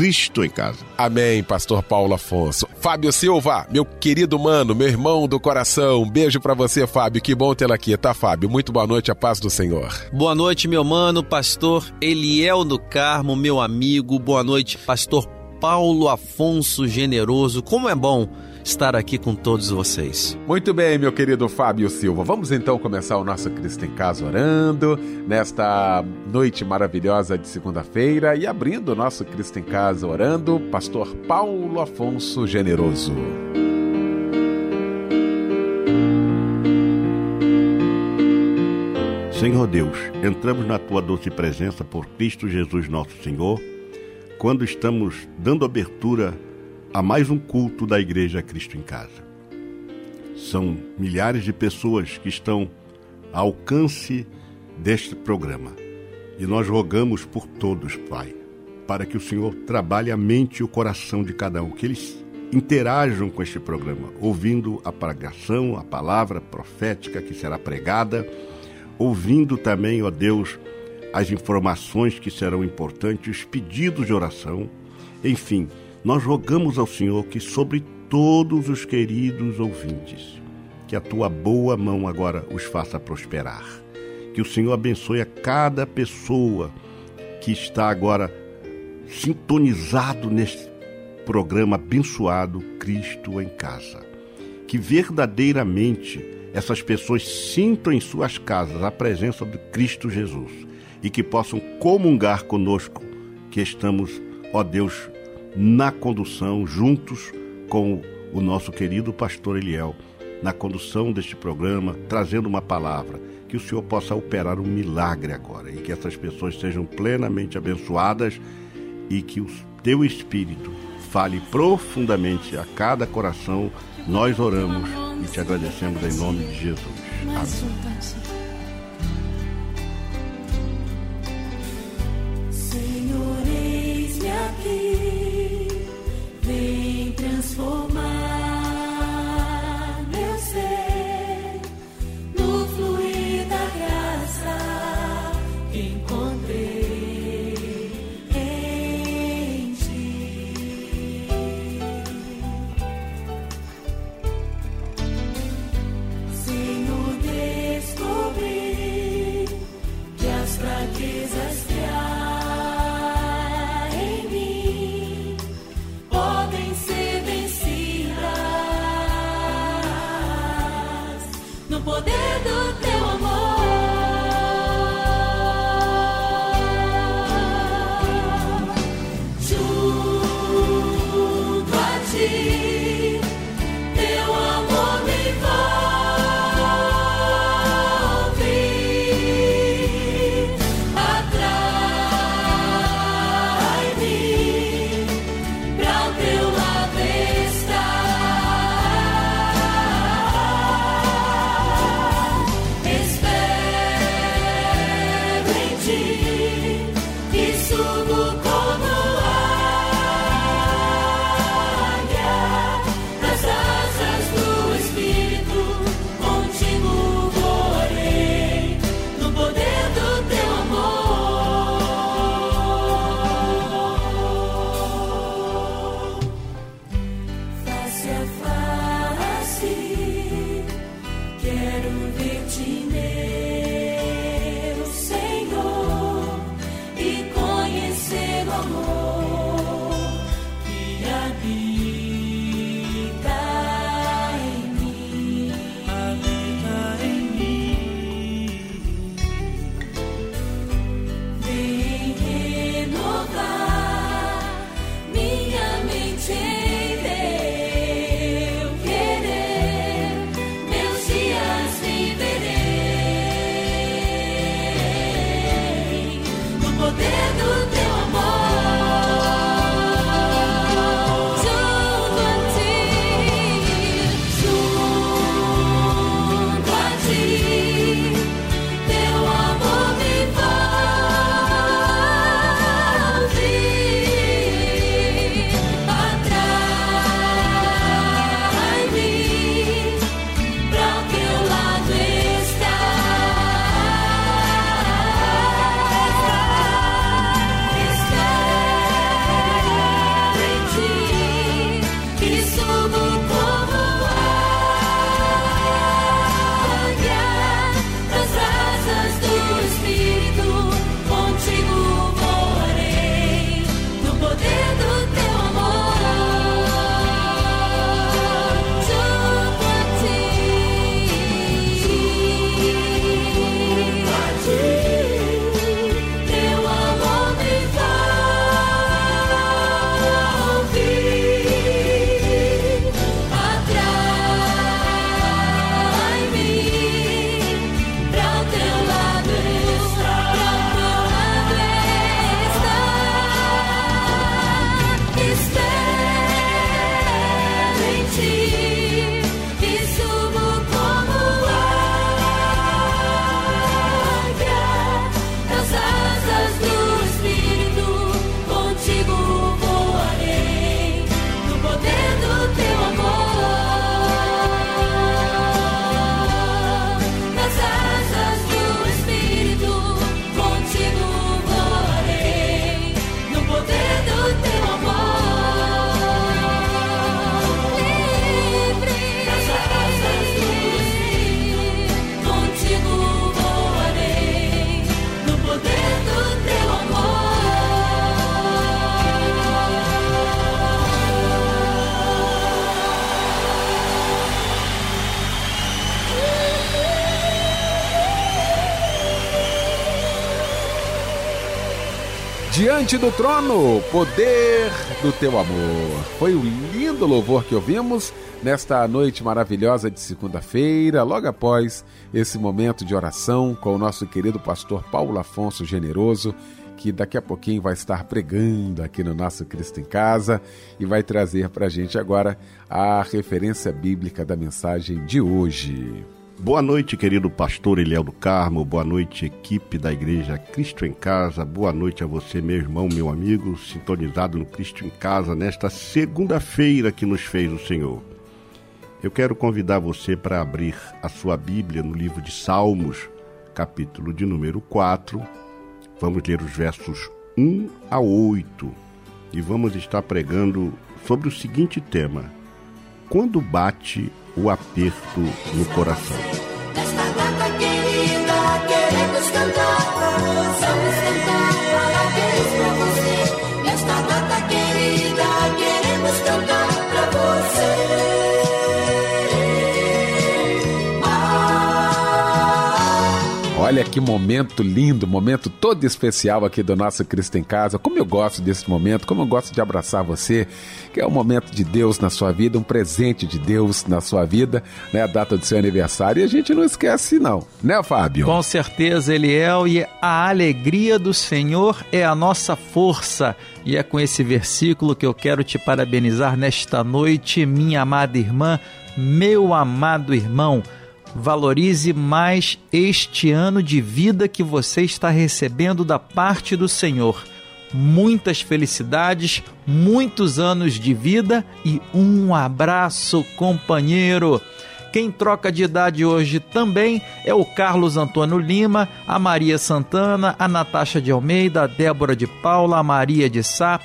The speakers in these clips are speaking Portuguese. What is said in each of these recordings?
Cristo em Casa. Amém, Pastor Paulo Afonso. Fábio Silva, meu querido mano, meu irmão do coração, um beijo para você, Fábio. Que bom tê-lo aqui, tá, Fábio? Muito boa noite, a paz do Senhor. Boa noite, meu mano, Pastor Eliel do Carmo, meu amigo. Boa noite, Pastor Paulo Afonso Generoso. Como é bom estar aqui com todos vocês. Muito bem, meu querido Fábio Silva. Vamos então começar o nosso Cristo em Casa orando nesta noite maravilhosa de segunda-feira e abrindo o nosso Cristo em Casa orando, Pastor Paulo Afonso Generoso. Senhor Deus, entramos na tua doce presença por Cristo Jesus nosso Senhor, quando estamos dando abertura a mais um culto da Igreja Cristo em Casa. São milhares de pessoas que estão ao alcance deste programa. E nós rogamos por todos, Pai, para que o Senhor trabalhe a mente e o coração de cada um, que eles interajam com este programa, ouvindo a pregação, a palavra profética que será pregada, ouvindo também, ó Deus, as informações que serão importantes, os pedidos de oração, enfim, nós rogamos ao Senhor que sobre todos os queridos ouvintes, que a tua boa mão agora os faça prosperar. Que o Senhor abençoe a cada pessoa que está agora sintonizado neste programa abençoado Cristo em Casa. Que verdadeiramente essas pessoas sintam em suas casas a presença de Cristo Jesus e que possam comungar conosco que estamos, ó Deus, na condução, juntos com o nosso querido pastor Eliel, na condução deste programa, trazendo uma palavra. Que o Senhor possa operar um milagre agora e que essas pessoas sejam plenamente abençoadas e que o teu Espírito fale profundamente a cada coração. Nós oramos e te agradecemos em nome de Jesus. Amém. no poder do teu Diante do trono, poder do teu amor. Foi o lindo louvor que ouvimos nesta noite maravilhosa de segunda-feira, logo após esse momento de oração com o nosso querido pastor Paulo Afonso Generoso, que daqui a pouquinho vai estar pregando aqui no nosso Cristo em Casa e vai trazer para a gente agora a referência bíblica da mensagem de hoje. Boa noite, querido pastor Eliel do Carmo. Boa noite, equipe da Igreja Cristo em Casa. Boa noite a você, meu irmão, meu amigo, sintonizado no Cristo em Casa nesta segunda-feira que nos fez o Senhor. Eu quero convidar você para abrir a sua Bíblia no livro de Salmos, capítulo de número 4. Vamos ler os versos 1 a 8 e vamos estar pregando sobre o seguinte tema: Quando bate o aperto no coração. Nesta data querida, queremos cantar, vamos cantar parabéns pra você. Olha que momento lindo, momento todo especial aqui do nosso Cristo em Casa. Como eu gosto desse momento, como eu gosto de abraçar você, que é um momento de Deus na sua vida, um presente de Deus na sua vida, né? A data do seu aniversário. E a gente não esquece, não, né, Fábio? Com certeza, Eliel, e a alegria do Senhor é a nossa força. E é com esse versículo que eu quero te parabenizar nesta noite, minha amada irmã, meu amado irmão. Valorize mais este ano de vida que você está recebendo da parte do Senhor. Muitas felicidades, muitos anos de vida e um abraço, companheiro. Quem troca de idade hoje também é o Carlos Antônio Lima, a Maria Santana, a Natasha de Almeida, a Débora de Paula, a Maria de Sá,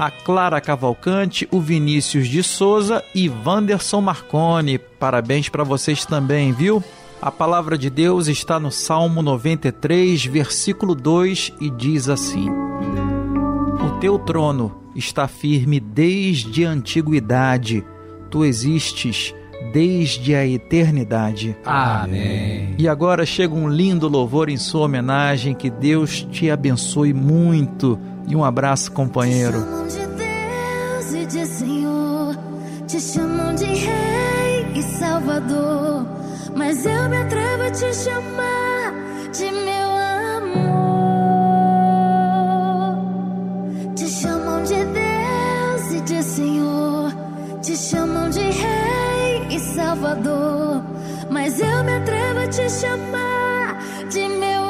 a Clara Cavalcante, o Vinícius de Souza e Wanderson Marconi. Parabéns para vocês também, viu? A palavra de Deus está no Salmo 93, versículo 2 e diz assim: O teu trono está firme desde a antiguidade, tu existes desde a eternidade. Amém. E agora chega um lindo louvor em sua homenagem, que Deus te abençoe muito e um abraço, companheiro. Te chamam de Deus e de Senhor, te chamam de Rei e Salvador, mas eu me atrevo a te chamar de meu Salvador, mas eu me atrevo a te chamar de meu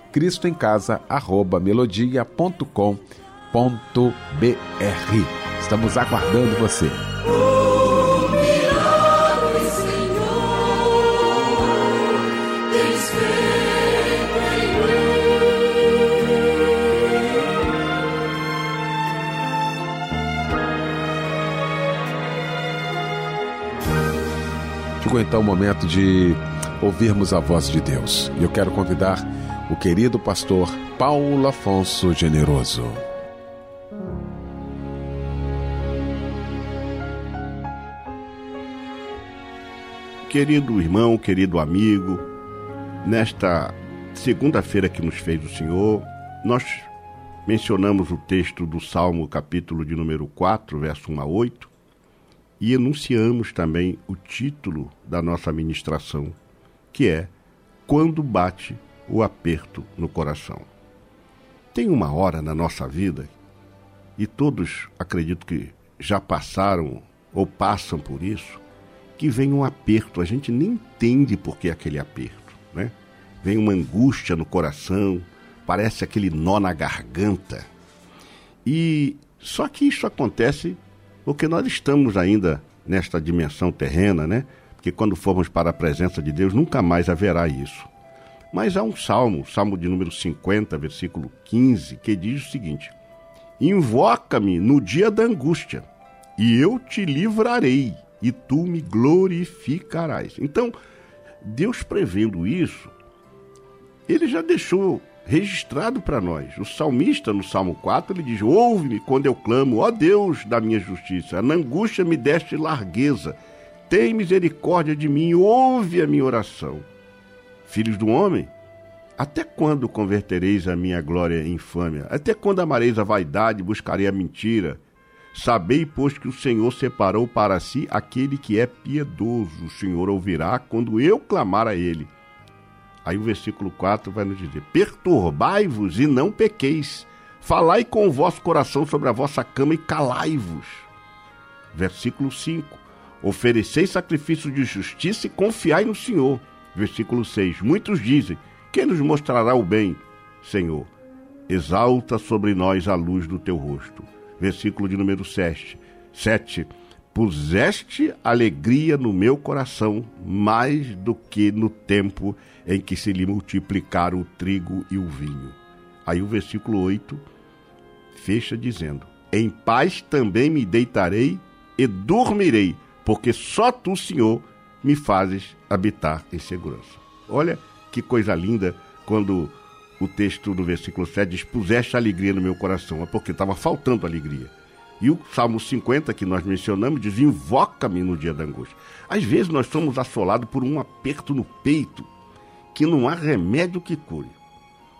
cristoemcasa@melodia.com.br. Estamos aguardando você. chegou então o momento de ouvirmos a voz de Deus. E eu quero convidar o querido pastor Paulo Afonso Generoso. Querido irmão, querido amigo, nesta segunda-feira que nos fez o Senhor, nós mencionamos o texto do Salmo, capítulo de número 4, verso 1 a 8, e enunciamos também o título da nossa ministração, que é Quando bate o aperto no coração. Tem uma hora na nossa vida, e todos acredito que já passaram ou passam por isso, que vem um aperto, a gente nem entende por que aquele aperto, né? Vem uma angústia no coração, parece aquele nó na garganta. E só que isso acontece porque nós estamos ainda nesta dimensão terrena, né? Porque quando formos para a presença de Deus, nunca mais haverá isso. Mas há um salmo, salmo de número 50, versículo 15, que diz o seguinte: Invoca-me no dia da angústia, e eu te livrarei, e tu me glorificarás. Então, Deus prevendo isso, ele já deixou registrado para nós. O salmista, no Salmo 4, ele diz: Ouve-me quando eu clamo, ó Deus da minha justiça. Na angústia me deste largueza. Tem misericórdia de mim, ouve a minha oração. Filhos do homem, até quando convertereis a minha glória em infâmia? Até quando amareis a vaidade e buscarei a mentira? Sabei, pois, que o Senhor separou para si aquele que é piedoso. O Senhor ouvirá quando eu clamar a ele. Aí o versículo 4 vai nos dizer: Perturbai-vos e não pequeis. Falai com o vosso coração sobre a vossa cama e calai-vos. Versículo 5: Ofereceis sacrifício de justiça e confiai no Senhor. Versículo 6: Muitos dizem: Quem nos mostrará o bem? Senhor, exalta sobre nós a luz do teu rosto. Versículo de número 7. 7 puseste alegria no meu coração mais do que no tempo em que se lhe multiplicaram o trigo e o vinho. Aí o versículo 8 fecha dizendo: Em paz também me deitarei e dormirei, porque só tu, Senhor, me fazes habitar em segurança. Olha que coisa linda quando o texto do versículo 7 diz: Puseste alegria no meu coração, é porque estava faltando alegria. E o Salmo 50 que nós mencionamos diz: Invoca-me no dia da angústia. Às vezes nós somos assolados por um aperto no peito que não há remédio que cure.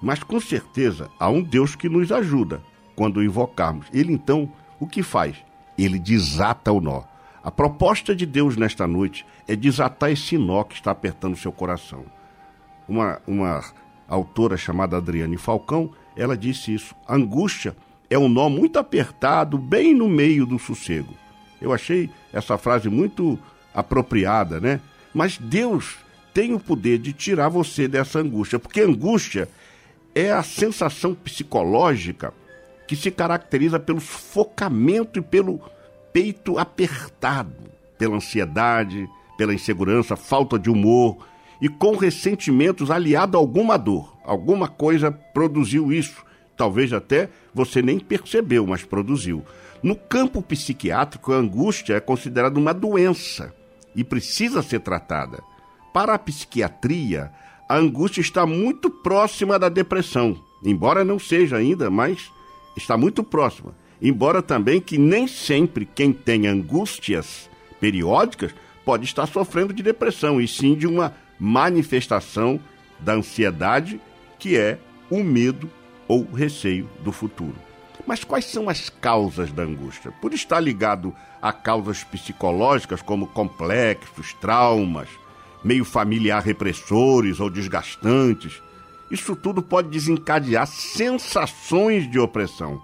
Mas com certeza há um Deus que nos ajuda quando o invocarmos. Ele então, o que faz? Ele desata o nó. A proposta de Deus nesta noite é desatar esse nó que está apertando seu coração. Uma, uma autora chamada Adriane Falcão, ela disse isso. A angústia é um nó muito apertado, bem no meio do sossego. Eu achei essa frase muito apropriada, né? Mas Deus tem o poder de tirar você dessa angústia, porque angústia é a sensação psicológica que se caracteriza pelo sufocamento e pelo peito apertado, pela ansiedade, pela insegurança, falta de humor e com ressentimentos aliado a alguma dor. Alguma coisa produziu isso talvez até você nem percebeu, mas produziu. No campo psiquiátrico, a angústia é considerada uma doença e precisa ser tratada. Para a psiquiatria, a angústia está muito próxima da depressão, embora não seja ainda, mas está muito próxima. Embora também que nem sempre quem tem angústias periódicas pode estar sofrendo de depressão, e sim de uma manifestação da ansiedade, que é o medo ou receio do futuro. Mas quais são as causas da angústia? Por estar ligado a causas psicológicas como complexos, traumas, meio familiar repressores ou desgastantes, isso tudo pode desencadear sensações de opressão.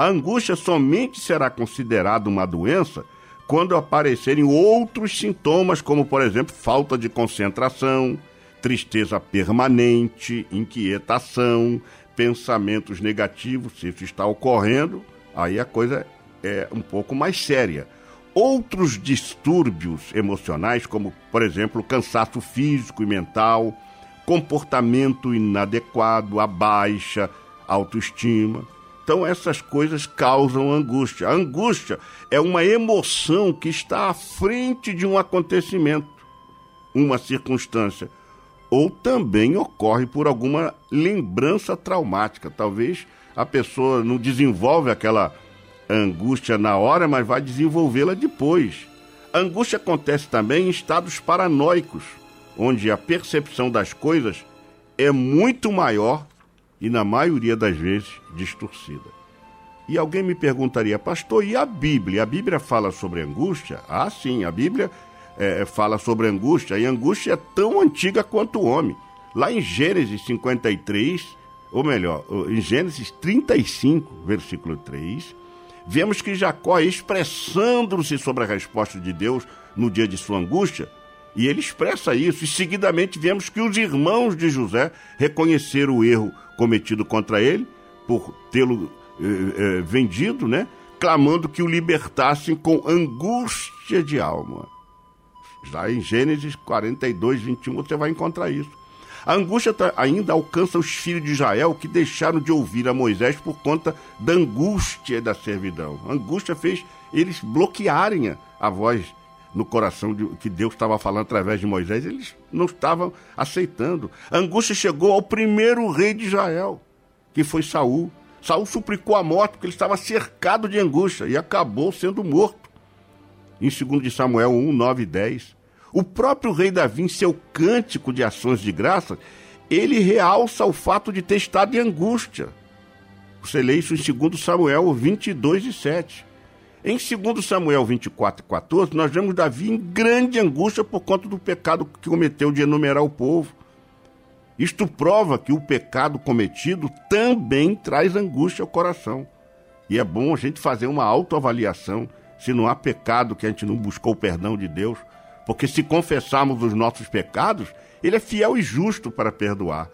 A angústia somente será considerada uma doença quando aparecerem outros sintomas, como, por exemplo, falta de concentração, tristeza permanente, inquietação, pensamentos negativos. Se isso está ocorrendo, aí a coisa é um pouco mais séria. Outros distúrbios emocionais, como, por exemplo, cansaço físico e mental, comportamento inadequado, a baixa autoestima. Então, essas coisas causam angústia. A angústia é uma emoção que está à frente de um acontecimento, uma circunstância. Ou também ocorre por alguma lembrança traumática. Talvez a pessoa não desenvolve aquela angústia na hora, mas vai desenvolvê-la depois. A angústia acontece também em estados paranoicos, onde a percepção das coisas é muito maior e, na maioria das vezes, distorcida. E alguém me perguntaria, pastor, e a Bíblia? A Bíblia fala sobre angústia? Ah, sim, a Bíblia é, fala sobre angústia, e angústia é tão antiga quanto o homem. Lá em Gênesis 53, ou melhor, em Gênesis 35, versículo 3, vemos que Jacó, expressando-se sobre a resposta de Deus no dia de sua angústia, e ele expressa isso, e seguidamente vemos que os irmãos de José reconheceram o erro cometido contra ele, por tê-lo eh, eh, vendido, né? Clamando que o libertassem com angústia de alma. Já em Gênesis 42, 21, você vai encontrar isso. A angústia ainda alcança os filhos de Israel que deixaram de ouvir a Moisés por conta da angústia da servidão. A angústia fez eles bloquearem a voz no coração de, que Deus estava falando através de Moisés. Eles não estavam aceitando. A angústia chegou ao primeiro rei de Israel, que foi Saul. Saul suplicou a morte porque ele estava cercado de angústia e acabou sendo morto. Em 2 de Samuel 1, 9 e 10. O próprio rei Davi, em seu cântico de ações de graça, ele realça o fato de ter estado em angústia. Você lê isso em 2 Samuel 22 e 7. Em 2 Samuel 24 e 14, nós vemos Davi em grande angústia por conta do pecado que cometeu de enumerar o povo. Isto prova que o pecado cometido também traz angústia ao coração. E é bom a gente fazer uma autoavaliação se não há pecado que a gente não buscou o perdão de Deus. Porque se confessarmos os nossos pecados, Ele é fiel e justo para perdoar.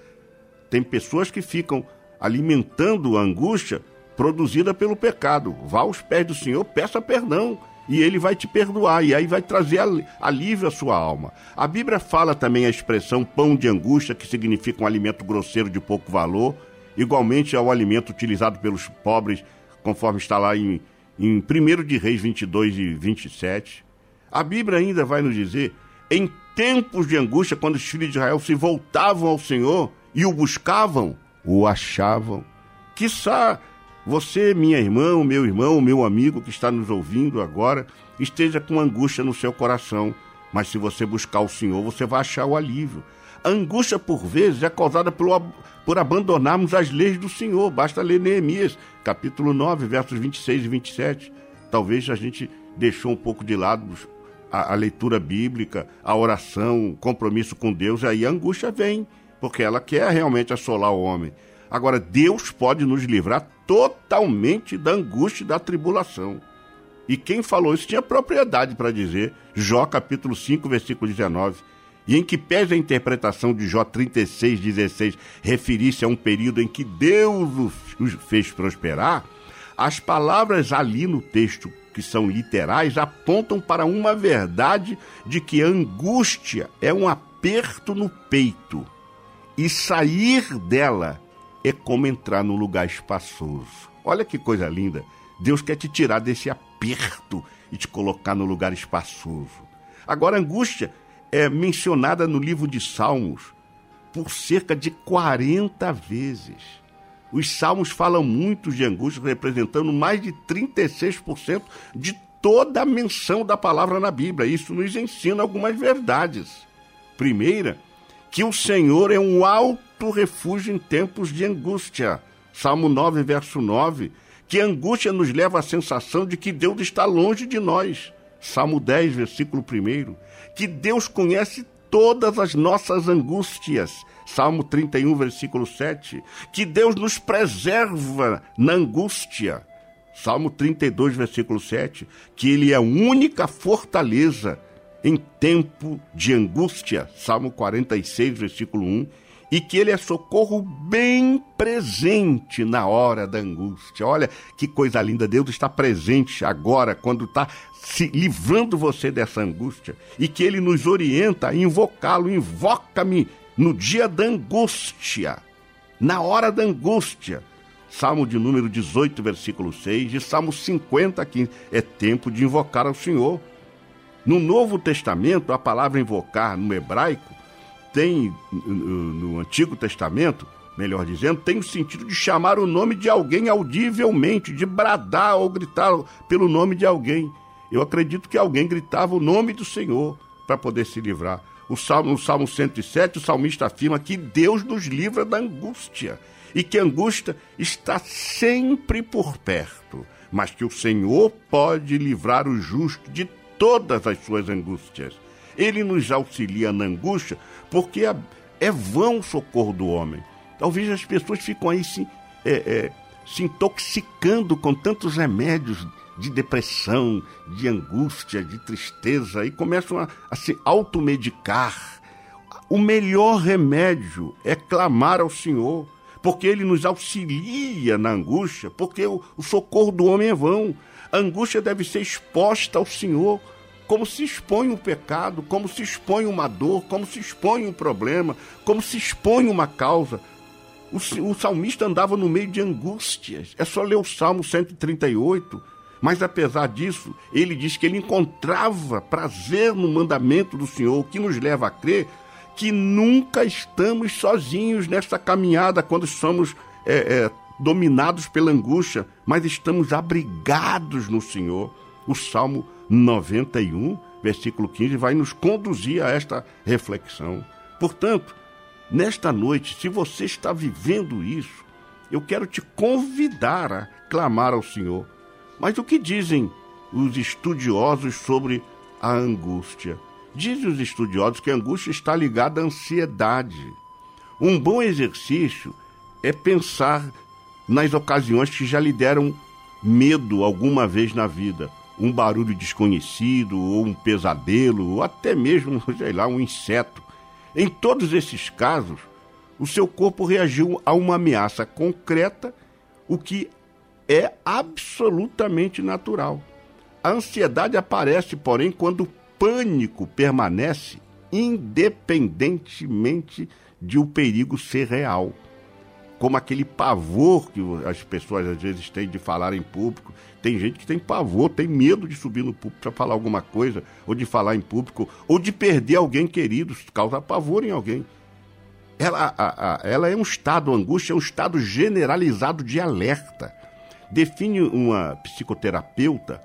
Tem pessoas que ficam alimentando a angústia produzida pelo pecado. Vá aos pés do Senhor, peça perdão e ele vai te perdoar, e aí vai trazer alívio à sua alma. A Bíblia fala também a expressão pão de angústia, que significa um alimento grosseiro de pouco valor, igualmente ao alimento utilizado pelos pobres, conforme está lá em, em 1 de Reis 22 e 27. A Bíblia ainda vai nos dizer, em tempos de angústia, quando os filhos de Israel se voltavam ao Senhor e o buscavam, o achavam. Quiçá você, minha irmã, meu irmão, meu amigo que está nos ouvindo agora, esteja com angústia no seu coração, mas se você buscar o Senhor, você vai achar o alívio. A angústia, por vezes, é causada pelo, por abandonarmos as leis do Senhor. Basta ler Neemias, capítulo 9, versos 26 e 27. Talvez a gente deixou um pouco de lado a, a leitura bíblica, a oração, o compromisso com Deus, aí a angústia vem, porque ela quer realmente assolar o homem. Agora, Deus pode nos livrar totalmente da angústia e da tribulação. E quem falou isso tinha propriedade para dizer, Jó capítulo 5, versículo 19. E em que pese a interpretação de Jó 36, 16 referir-se a um período em que Deus os fez prosperar, as palavras ali no texto, que são literais, apontam para uma verdade de que a angústia é um aperto no peito. E sair dela é como entrar num lugar espaçoso. Olha que coisa linda. Deus quer te tirar desse aperto e te colocar no lugar espaçoso. Agora, angústia é mencionada no livro de Salmos por cerca de 40 vezes. Os salmos falam muito de angústia, representando mais de 36% de toda a menção da palavra na Bíblia. Isso nos ensina algumas verdades. Primeira, que o Senhor é um alto refúgio em tempos de angústia. Salmo 9, verso 9. Que angústia nos leva à sensação de que Deus está longe de nós. Salmo 10, versículo 1. Que Deus conhece todas as nossas angústias. Salmo 31, versículo 7. Que Deus nos preserva na angústia. Salmo 32, versículo 7. Que Ele é a única fortaleza em tempo de angústia. Salmo 46, versículo 1 e que ele é socorro bem presente na hora da angústia. Olha que coisa linda, Deus está presente agora, quando está se livrando você dessa angústia, e que ele nos orienta a invocá-lo. Invoca-me no dia da angústia, na hora da angústia. Salmo de número 18, versículo 6, e Salmo 50, que é tempo de invocar ao Senhor. No Novo Testamento, a palavra invocar no hebraico tem no Antigo Testamento, melhor dizendo, tem o sentido de chamar o nome de alguém audivelmente, de bradar ou gritar pelo nome de alguém. Eu acredito que alguém gritava o nome do Senhor para poder se livrar. O Salmo, no Salmo 107, o salmista afirma que Deus nos livra da angústia e que a angústia está sempre por perto, mas que o Senhor pode livrar o justo de todas as suas angústias. Ele nos auxilia na angústia porque é, vão o socorro do homem. Talvez as pessoas ficam aí se, é, é, se intoxicando com tantos remédios de depressão, de angústia, de tristeza e começam a, a se automedicar. O melhor remédio é clamar ao Senhor, porque Ele nos auxilia na angústia, porque o, o socorro do homem é vão. A angústia deve ser exposta ao Senhor como se expõe um pecado, como se expõe uma dor, como se expõe um problema, como se expõe uma causa. O, o salmista andava no meio de angústias. É só ler o Salmo 138. Mas apesar disso, ele diz que ele encontrava prazer no mandamento do Senhor, o que nos leva a crer que nunca estamos sozinhos nessa caminhada quando somos é, é, dominados pela angústia, mas estamos abrigados no Senhor. O Salmo 91, versículo 15, vai nos conduzir a esta reflexão. Portanto, nesta noite, se você está vivendo isso, eu quero te convidar a clamar ao Senhor. Mas o que dizem os estudiosos sobre a angústia? Dizem os estudiosos que a angústia está ligada à ansiedade. Um bom exercício é pensar nas ocasiões que já lhe deram medo alguma vez na vida um barulho desconhecido, ou um pesadelo, ou até mesmo, sei lá, um inseto. Em todos esses casos, o seu corpo reagiu a uma ameaça concreta, o que é absolutamente natural. A ansiedade aparece, porém, quando o pânico permanece independentemente de o perigo ser real como aquele pavor que as pessoas às vezes têm de falar em público. Tem gente que tem pavor, tem medo de subir no público para falar alguma coisa, ou de falar em público, ou de perder alguém querido, causa pavor em alguém. Ela, a, a, ela é um estado, angústia é um estado generalizado de alerta. Define uma psicoterapeuta.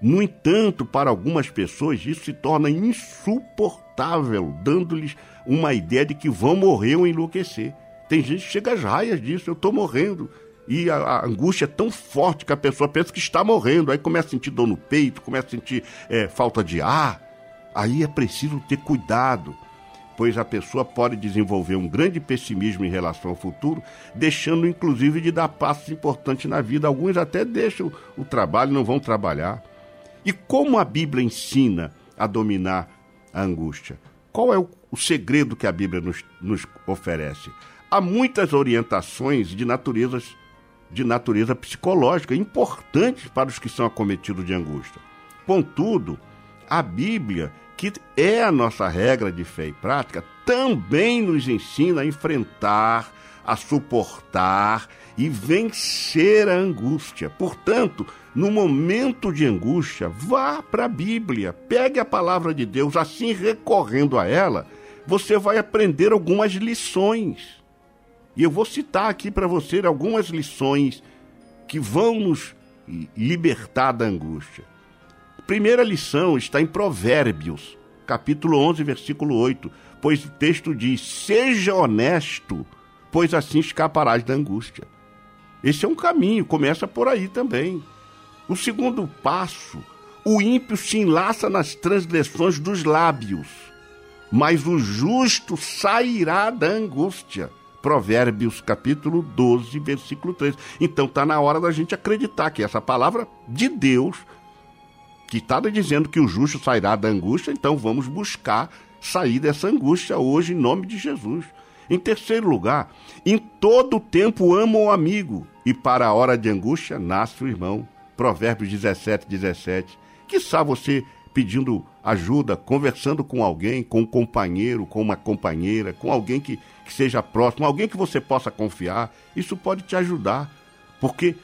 No entanto, para algumas pessoas, isso se torna insuportável, dando-lhes uma ideia de que vão morrer ou enlouquecer. Tem gente que chega às raias disso, eu estou morrendo. E a, a, angústia é tão forte que a pessoa pensa que está morrendo. Aí começa a sentir dor no peito, começa a sentir é, falta de ar. Aí é preciso ter cuidado, pois a pessoa pode desenvolver um grande pessimismo em relação ao futuro, deixando inclusive de dar passos importantes na vida. Alguns até deixam o trabalho, não vão trabalhar. E como a Bíblia ensina a dominar a angústia? Qual é o, o segredo que a Bíblia nos, nos oferece? Há muitas orientações de natureza, de natureza psicológica importantes para os que são acometidos de angústia. Contudo, a Bíblia, que é a nossa regra de fé e prática, também nos ensina a enfrentar a suportar e vencer a angústia. Portanto, no momento de angústia, vá para a Bíblia, pegue a palavra de Deus, assim recorrendo a ela, você vai aprender algumas lições. E eu vou citar aqui para você algumas lições que vão nos libertar da angústia. primeira lição está em Provérbios, capítulo 11, versículo 8, pois o texto diz: Seja honesto, pois assim escaparás da angústia. Esse é um caminho, começa por aí também. O segundo passo, o ímpio se enlaça nas transgressões dos lábios, mas o justo sairá da angústia. Provérbios capítulo 12, versículo 3. Então está na hora da gente acreditar que essa palavra de Deus, que está dizendo que o justo sairá da angústia, então vamos buscar sair dessa angústia hoje em nome de Jesus. Em terceiro lugar, em todo tempo ama o amigo, e para a hora de angústia nasce o irmão. Provérbios 17, 17. Que sabe você pedindo ajuda, conversando com alguém, com um companheiro, com uma companheira, com alguém que, que seja próximo, alguém que você possa confiar, isso pode te ajudar. Porque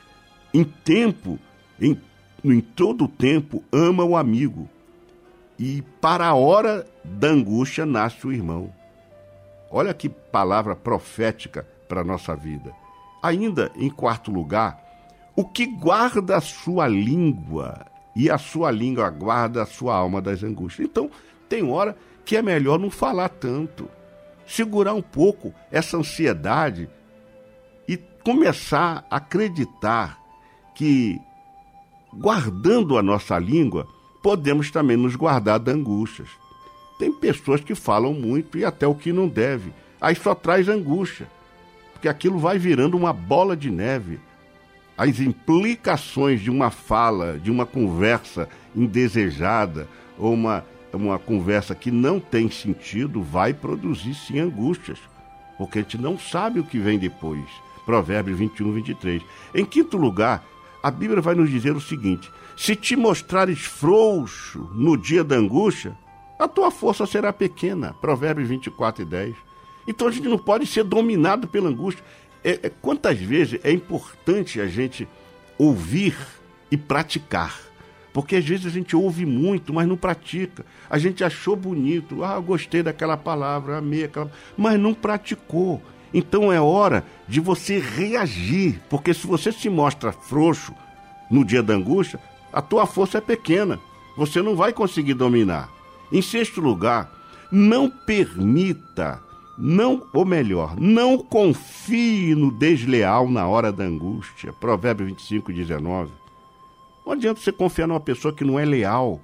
em tempo, em, em todo tempo, ama o amigo. E para a hora da angústia nasce o irmão. Olha que palavra profética para a nossa vida. Ainda em quarto lugar, o que guarda a sua língua e a sua língua guarda a sua alma das angústias. Então, tem hora que é melhor não falar tanto, segurar um pouco essa ansiedade e começar a acreditar que, guardando a nossa língua, podemos também nos guardar de angústias. Tem pessoas que falam muito e até o que não deve, aí só traz angústia, porque aquilo vai virando uma bola de neve as implicações de uma fala, de uma conversa indesejada ou uma, uma conversa que não tem sentido, vai produzir sim angústias, porque a gente não sabe o que vem depois. Provérbios 21, 23. Em quinto lugar, a Bíblia vai nos dizer o seguinte: se te mostrares frouxo no dia da angústia, a tua força será pequena. Provérbios 24 e 10. Então a gente não pode ser dominado pela angústia. É, é, quantas vezes é importante a gente ouvir e praticar? Porque às vezes a gente ouve muito, mas não pratica. A gente achou bonito, ah, gostei daquela palavra, amei aquela, mas não praticou. Então é hora de você reagir, porque se você se mostra frouxo no dia da angústia, a tua força é pequena. Você não vai conseguir dominar. Em sexto lugar, não permita não, ou melhor, não confie no desleal na hora da angústia. Provérbio 25, 19. Não adianta você confiar numa pessoa que não é leal,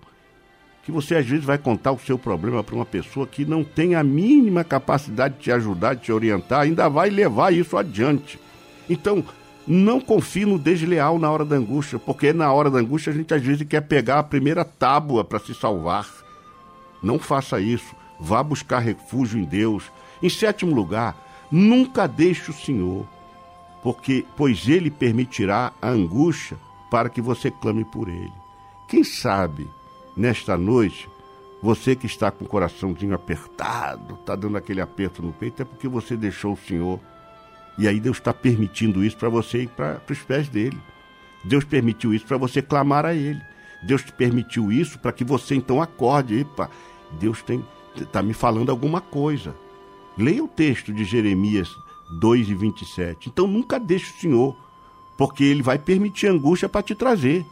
que você às vezes vai contar o seu problema para uma pessoa que não tem a mínima capacidade de te ajudar, de te orientar, ainda vai levar isso adiante. Então, não confie no desleal na hora da angústia, porque na hora da angústia a gente às vezes quer pegar a primeira tábua para se salvar. Não faça isso. Vá buscar refúgio em Deus em sétimo lugar, nunca deixe o Senhor, porque pois ele permitirá a angústia para que você clame por ele. Quem sabe nesta noite você que está com o coraçãozinho apertado, está dando aquele aperto no peito, é porque você deixou o Senhor. E aí Deus está permitindo isso para você ir para os pés dele. Deus permitiu isso para você clamar a Ele. Deus te permitiu isso para que você então acorde. Epa, Deus está me falando alguma coisa. Leia o texto de Jeremias 2 e 27. Então nunca deixe o Senhor, porque Ele vai permitir angústia para te trazer.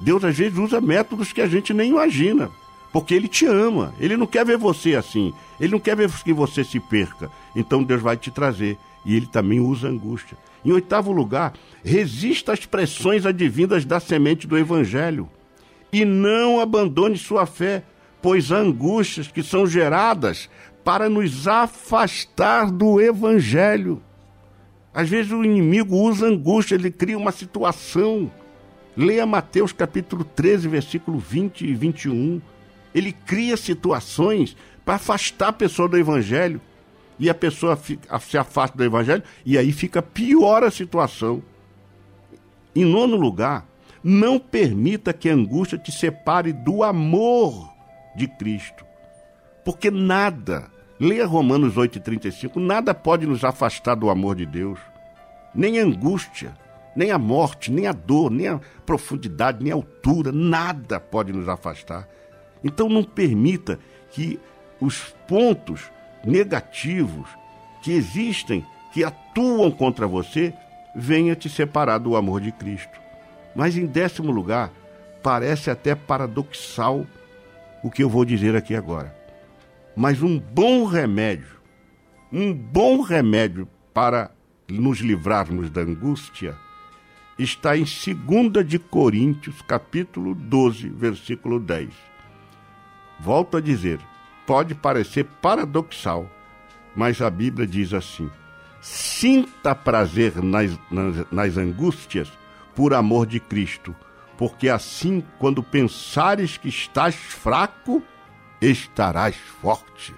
Deus às vezes usa métodos que a gente nem imagina, porque Ele te ama. Ele não quer ver você assim. Ele não quer ver que você se perca. Então Deus vai te trazer. E Ele também usa angústia. Em oitavo lugar, resista às pressões advindas da semente do Evangelho. E não abandone sua fé, pois há angústias que são geradas para nos afastar do evangelho. Às vezes o inimigo usa angústia, ele cria uma situação. Leia Mateus capítulo 13, versículo 20 e 21. Ele cria situações para afastar a pessoa do evangelho. E a pessoa fica, se afasta do evangelho e aí fica pior a situação. Em nono lugar, não permita que a angústia te separe do amor de Cristo. Porque nada Leia Romanos 8,35. Nada pode nos afastar do amor de Deus. Nem a angústia, nem a morte, nem a dor, nem a profundidade, nem a altura. Nada pode nos afastar. Então não permita que os pontos negativos que existem, que atuam contra você, venha te separar do amor de Cristo. Mas em décimo lugar, parece até paradoxal o que eu vou dizer aqui agora. Mas um bom remédio, um bom remédio para nos livrarmos da angústia, está em 2 de Coríntios, capítulo 12, versículo 10. Volto a dizer, pode parecer paradoxal, mas a Bíblia diz assim: sinta prazer nas, nas, nas angústias por amor de Cristo, porque assim, quando pensares que estás fraco, estarás forte.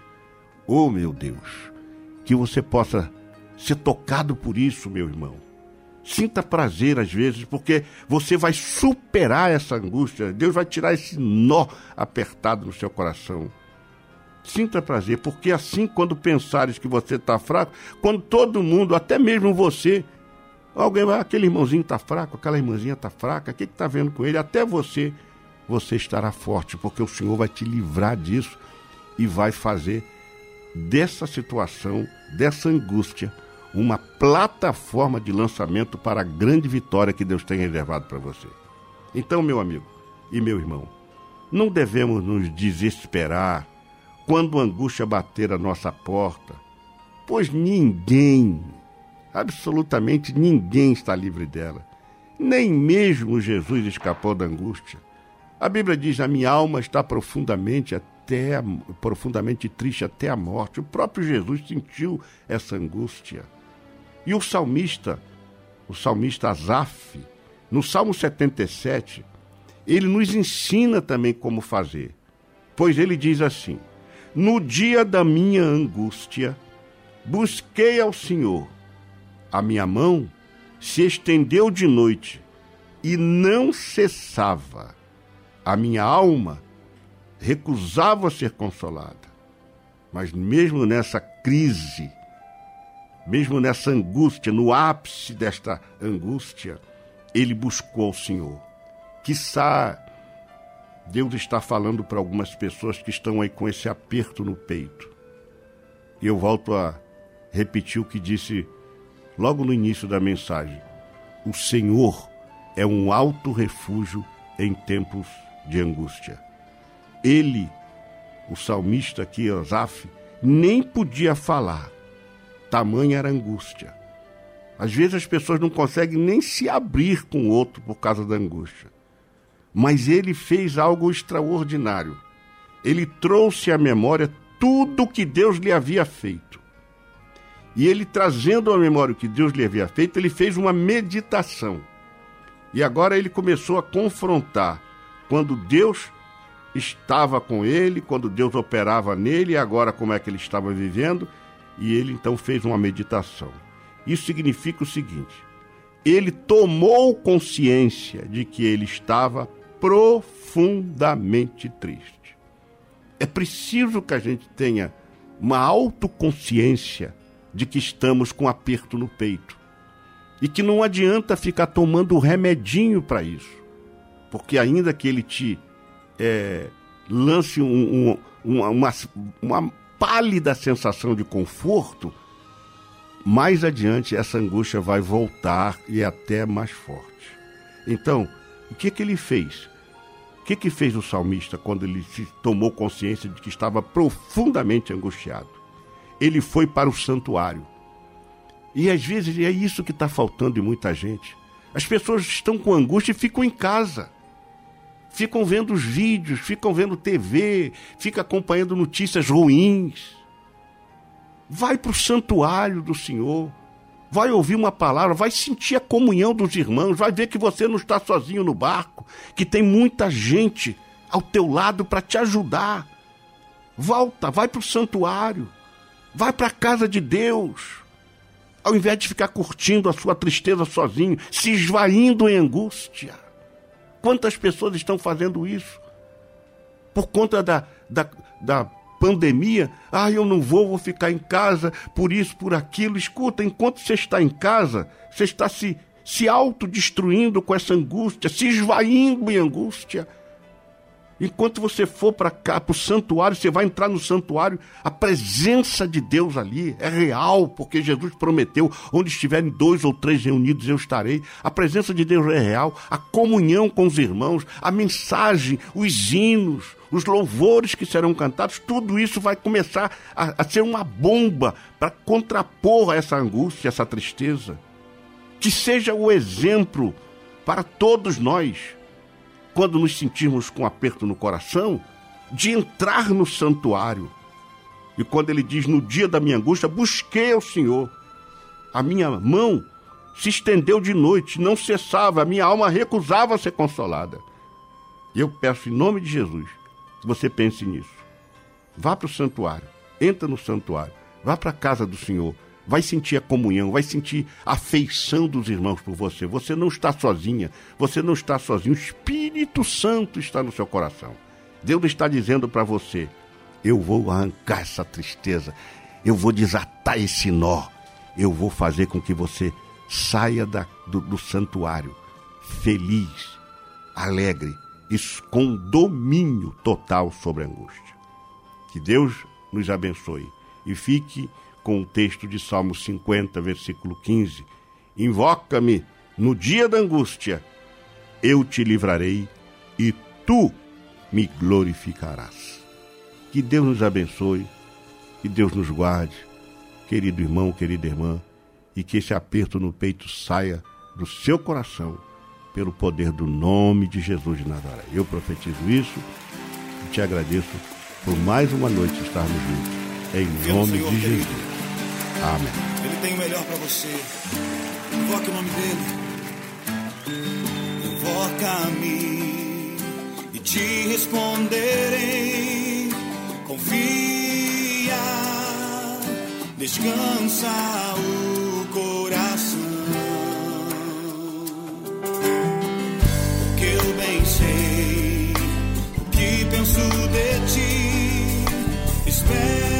Oh, meu Deus, que você possa ser tocado por isso, meu irmão. Sinta prazer às vezes, porque você vai superar essa angústia. Deus vai tirar esse nó apertado no seu coração. Sinta prazer, porque assim, quando pensares que você está fraco, quando todo mundo, até mesmo você, alguém vai, aquele irmãozinho está fraco, aquela irmãzinha está fraca, o que está vendo com ele? Até você, você estará forte, porque o Senhor vai te livrar disso e vai fazer dessa situação, dessa angústia, uma plataforma de lançamento para a grande vitória que Deus tem reservado para você. Então, meu amigo e meu irmão, não devemos nos desesperar quando a angústia bater a nossa porta, pois ninguém, absolutamente ninguém está livre dela. Nem mesmo Jesus escapou da angústia. A Bíblia diz: "A minha alma está profundamente até profundamente triste até a morte". O próprio Jesus sentiu essa angústia. E o salmista, o salmista Asaf, no Salmo 77, ele nos ensina também como fazer. Pois ele diz assim: no dia da minha angústia, busquei ao Senhor. A minha mão se estendeu de noite e não cessava. A minha alma recusava ser consolada. Mas mesmo nessa crise, mesmo nessa angústia, no ápice desta angústia, ele buscou o Senhor. Quiçá Deus está falando para algumas pessoas que estão aí com esse aperto no peito. E eu volto a repetir o que disse logo no início da mensagem. O Senhor é um alto refúgio em tempos de angústia. Ele, o salmista aqui, Osaf, nem podia falar. Tamanha era a angústia. Às vezes as pessoas não conseguem nem se abrir com o outro por causa da angústia. Mas ele fez algo extraordinário. Ele trouxe à memória tudo o que Deus lhe havia feito. E ele trazendo à memória o que Deus lhe havia feito, ele fez uma meditação. E agora ele começou a confrontar quando Deus estava com ele, quando Deus operava nele, e agora como é que ele estava vivendo, e ele então fez uma meditação. Isso significa o seguinte: ele tomou consciência de que ele estava profundamente triste. É preciso que a gente tenha uma autoconsciência de que estamos com aperto no peito e que não adianta ficar tomando remedinho para isso, porque ainda que ele te é, lance um, um, uma, uma pálida sensação de conforto, mais adiante essa angústia vai voltar e é até mais forte. Então, o que, que ele fez? O que, que fez o salmista quando ele se tomou consciência de que estava profundamente angustiado? Ele foi para o santuário. E às vezes é isso que está faltando em muita gente. As pessoas estão com angústia e ficam em casa. Ficam vendo os vídeos, ficam vendo TV, ficam acompanhando notícias ruins. Vai para o santuário do Senhor vai ouvir uma palavra, vai sentir a comunhão dos irmãos, vai ver que você não está sozinho no barco, que tem muita gente ao teu lado para te ajudar. Volta, vai para o santuário, vai para a casa de Deus. Ao invés de ficar curtindo a sua tristeza sozinho, se esvaindo em angústia. Quantas pessoas estão fazendo isso? Por conta da, da, da pandemia, ah, eu não vou, vou ficar em casa, por isso, por aquilo. Escuta, enquanto você está em casa, você está se, se autodestruindo com essa angústia, se esvaindo em angústia. Enquanto você for para cá, para o santuário, você vai entrar no santuário, a presença de Deus ali é real, porque Jesus prometeu: onde estiverem dois ou três reunidos, eu estarei. A presença de Deus é real, a comunhão com os irmãos, a mensagem, os hinos, os louvores que serão cantados, tudo isso vai começar a, a ser uma bomba para contrapor essa angústia, essa tristeza. Que seja o exemplo para todos nós quando nos sentirmos com aperto no coração, de entrar no santuário. E quando ele diz: No dia da minha angústia, busquei ao Senhor. A minha mão se estendeu de noite, não cessava, a minha alma recusava ser consolada. Eu peço em nome de Jesus que você pense nisso. Vá para o santuário, entra no santuário, vá para a casa do Senhor, vai sentir a comunhão, vai sentir a afeição dos irmãos por você. Você não está sozinha, você não está sozinho. O Espírito Santo está no seu coração. Deus está dizendo para você: eu vou arrancar essa tristeza, eu vou desatar esse nó, eu vou fazer com que você saia da, do, do santuário feliz, alegre e com domínio total sobre a angústia. Que Deus nos abençoe e fique com o texto de Salmo 50, versículo 15: Invoca-me no dia da angústia, eu te livrarei e tu me glorificarás. Que Deus nos abençoe, que Deus nos guarde, querido irmão, querida irmã, e que esse aperto no peito saia do seu coração pelo poder do nome de Jesus de Nazaré. Eu profetizo isso e te agradeço por mais uma noite estarmos juntos. Em nome de Jesus. Amém. Ele tem o melhor para você. Invoque o nome dele. Invoca-me e te responderei. Confia, descansa o coração. Porque eu bem sei o que penso de ti. Espera.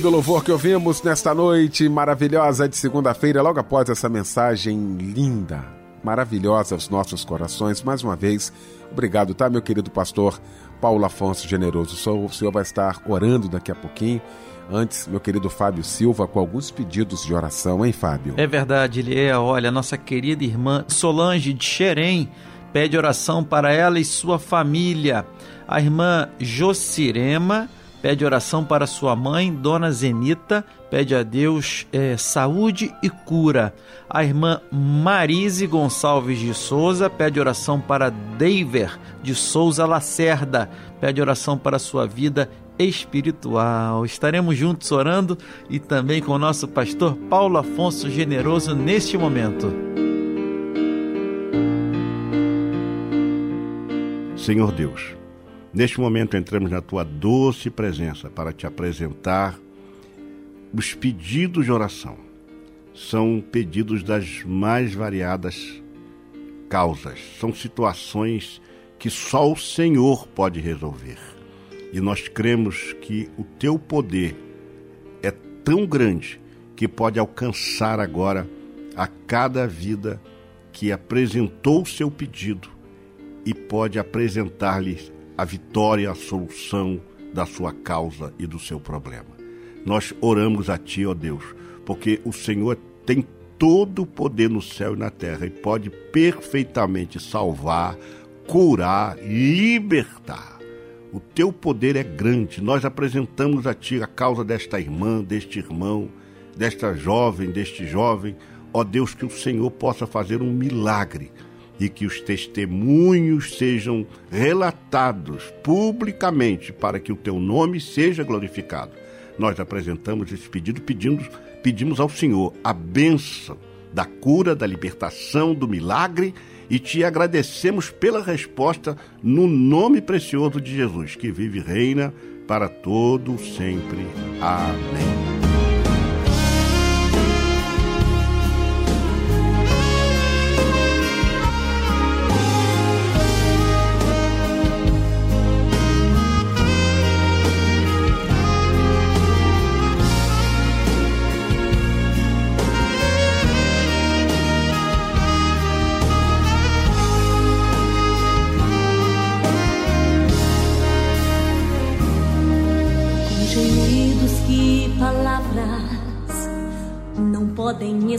Lindo louvor que ouvimos nesta noite maravilhosa de segunda-feira, logo após essa mensagem linda, maravilhosa aos nossos corações. Mais uma vez, obrigado, tá, meu querido pastor Paulo Afonso Generoso. O senhor vai estar orando daqui a pouquinho. Antes, meu querido Fábio Silva, com alguns pedidos de oração, hein, Fábio? É verdade, Liel. Olha, nossa querida irmã Solange de Xerém pede oração para ela e sua família. A irmã Jocirema pede oração para sua mãe, Dona Zenita, pede a Deus eh, saúde e cura. A irmã Marise Gonçalves de Souza pede oração para Deiver de Souza Lacerda, pede oração para sua vida espiritual. Estaremos juntos orando e também com o nosso pastor Paulo Afonso Generoso neste momento. Senhor Deus, neste momento entramos na tua doce presença para te apresentar os pedidos de oração. São pedidos das mais variadas causas, são situações que só o Senhor pode resolver. E nós cremos que o teu poder é tão grande que pode alcançar agora a cada vida que apresentou o seu pedido e pode apresentar-lhe a vitória, a solução da sua causa e do seu problema. Nós oramos a Ti, ó Deus, porque o Senhor tem todo o poder no céu e na terra e pode perfeitamente salvar, curar, libertar. O teu poder é grande. Nós apresentamos a Ti a causa desta irmã, deste irmão, desta jovem, deste jovem. Ó Deus, que o Senhor possa fazer um milagre e que os testemunhos sejam relatados publicamente para que o teu nome seja glorificado. Nós apresentamos esse pedido, pedindo, pedimos ao Senhor a bênção da cura, da libertação, do milagre e te agradecemos pela resposta no nome precioso de Jesus, que vive e reina para todo sempre. Amém.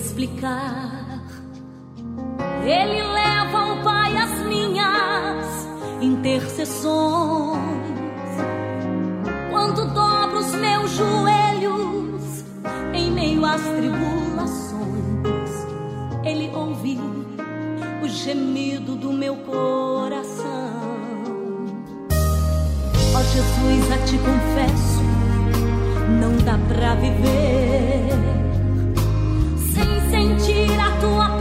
Explicar. Ele leva ao Pai as minhas intercessões. Quando dobro os meus joelhos as tribulações, Ele ouviu o gemido do meu coração. Ó Jesus, a ti confesso, não dá pra viver sentir